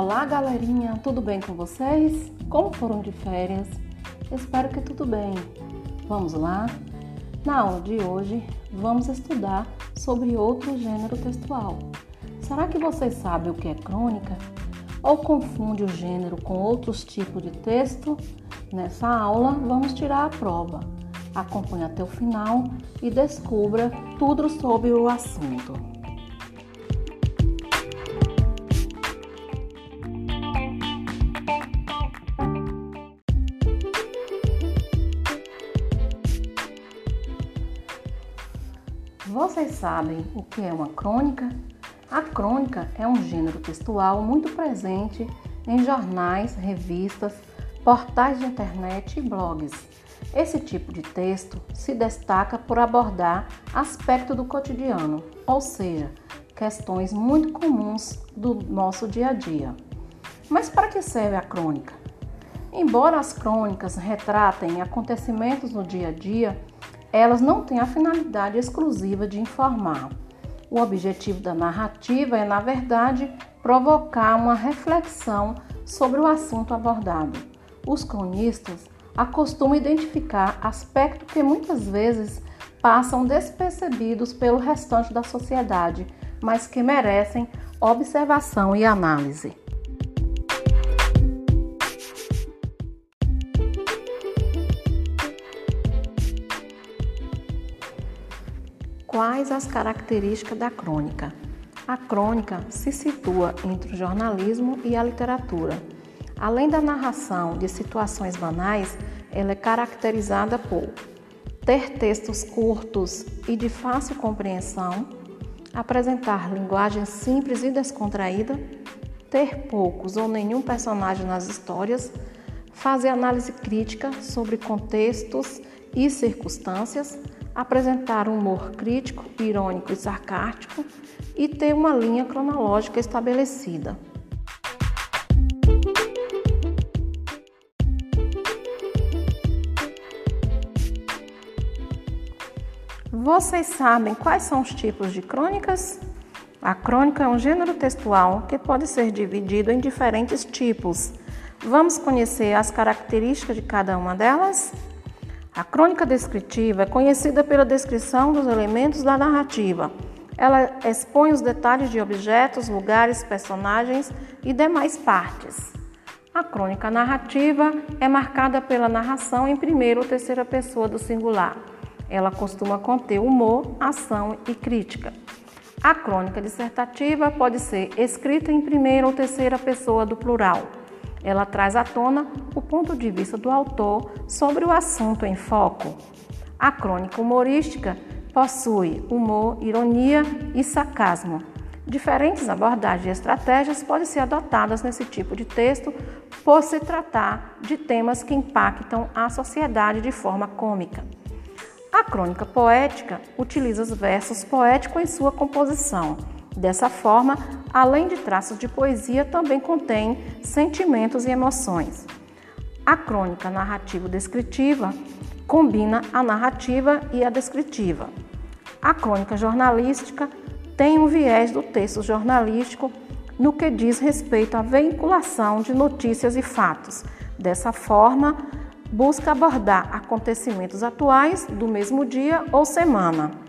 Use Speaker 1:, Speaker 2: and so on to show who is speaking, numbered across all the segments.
Speaker 1: Olá, galerinha, tudo bem com vocês? Como foram de férias? Espero que tudo bem. Vamos lá? Na aula de hoje, vamos estudar sobre outro gênero textual. Será que vocês sabem o que é crônica? Ou confunde o gênero com outros tipos de texto? Nessa aula, vamos tirar a prova. Acompanhe até o final e descubra tudo sobre o assunto. Vocês sabem o que é uma crônica? A crônica é um gênero textual muito presente em jornais, revistas, portais de internet e blogs. Esse tipo de texto se destaca por abordar aspectos do cotidiano, ou seja, questões muito comuns do nosso dia a dia. Mas para que serve a crônica? Embora as crônicas retratem acontecimentos no dia a dia, elas não têm a finalidade exclusiva de informar. O objetivo da narrativa é, na verdade, provocar uma reflexão sobre o assunto abordado. Os cronistas acostumam identificar aspectos que muitas vezes passam despercebidos pelo restante da sociedade, mas que merecem observação e análise. Quais as características da crônica? A crônica se situa entre o jornalismo e a literatura. Além da narração de situações banais, ela é caracterizada por ter textos curtos e de fácil compreensão, apresentar linguagem simples e descontraída, ter poucos ou nenhum personagem nas histórias, fazer análise crítica sobre contextos e circunstâncias, apresentar um humor crítico, irônico e sarcástico e ter uma linha cronológica estabelecida. Vocês sabem quais são os tipos de crônicas? A crônica é um gênero textual que pode ser dividido em diferentes tipos. Vamos conhecer as características de cada uma delas? A crônica descritiva é conhecida pela descrição dos elementos da narrativa. Ela expõe os detalhes de objetos, lugares, personagens e demais partes. A crônica narrativa é marcada pela narração em primeira ou terceira pessoa do singular. Ela costuma conter humor, ação e crítica. A crônica dissertativa pode ser escrita em primeira ou terceira pessoa do plural. Ela traz à tona o ponto de vista do autor sobre o assunto em foco. A crônica humorística possui humor, ironia e sarcasmo. Diferentes abordagens e estratégias podem ser adotadas nesse tipo de texto por se tratar de temas que impactam a sociedade de forma cômica. A crônica poética utiliza os versos poéticos em sua composição Dessa forma, além de traços de poesia, também contém sentimentos e emoções. A crônica narrativo-descritiva combina a narrativa e a descritiva. A crônica jornalística tem um viés do texto jornalístico no que diz respeito à veiculação de notícias e fatos. Dessa forma, busca abordar acontecimentos atuais do mesmo dia ou semana.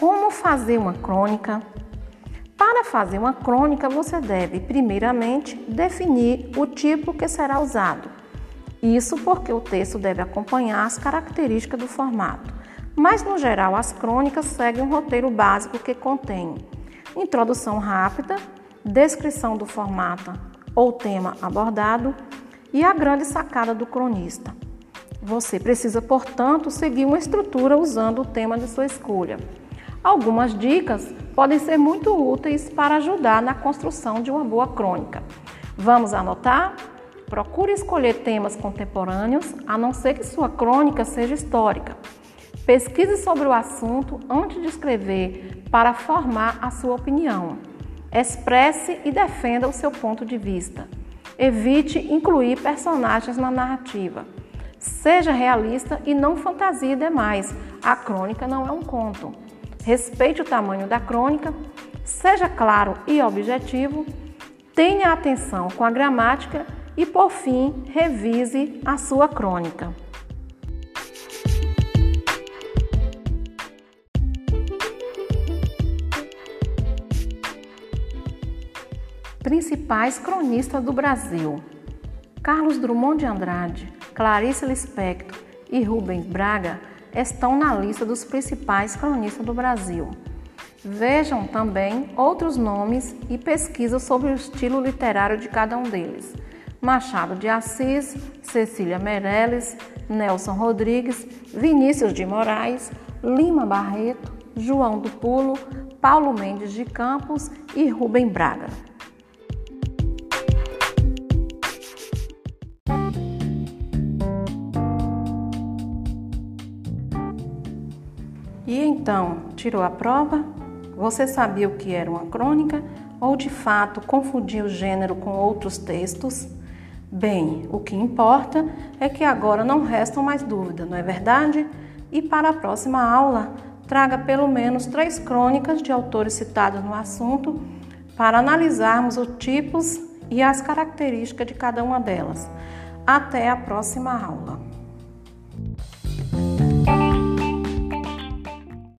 Speaker 1: Como fazer uma crônica? Para fazer uma crônica, você deve, primeiramente, definir o tipo que será usado. Isso porque o texto deve acompanhar as características do formato. Mas, no geral, as crônicas seguem um roteiro básico que contém introdução rápida, descrição do formato ou tema abordado e a grande sacada do cronista. Você precisa, portanto, seguir uma estrutura usando o tema de sua escolha. Algumas dicas podem ser muito úteis para ajudar na construção de uma boa crônica. Vamos anotar? Procure escolher temas contemporâneos, a não ser que sua crônica seja histórica. Pesquise sobre o assunto antes de escrever para formar a sua opinião. Expresse e defenda o seu ponto de vista. Evite incluir personagens na narrativa. Seja realista e não fantasia demais. A crônica não é um conto. Respeite o tamanho da crônica, seja claro e objetivo, tenha atenção com a gramática e, por fim, revise a sua crônica. Principais cronistas do Brasil: Carlos Drummond de Andrade, Clarice Lispector e Rubens Braga estão na lista dos principais cronistas do Brasil. Vejam também outros nomes e pesquisas sobre o estilo literário de cada um deles. Machado de Assis, Cecília Meirelles, Nelson Rodrigues, Vinícius de Moraes, Lima Barreto, João do Pulo, Paulo Mendes de Campos e Rubem Braga. E então, tirou a prova? Você sabia o que era uma crônica ou de fato confundiu o gênero com outros textos? Bem, o que importa é que agora não restam mais dúvidas, não é verdade? E para a próxima aula, traga pelo menos três crônicas de autores citados no assunto para analisarmos os tipos e as características de cada uma delas. Até a próxima aula.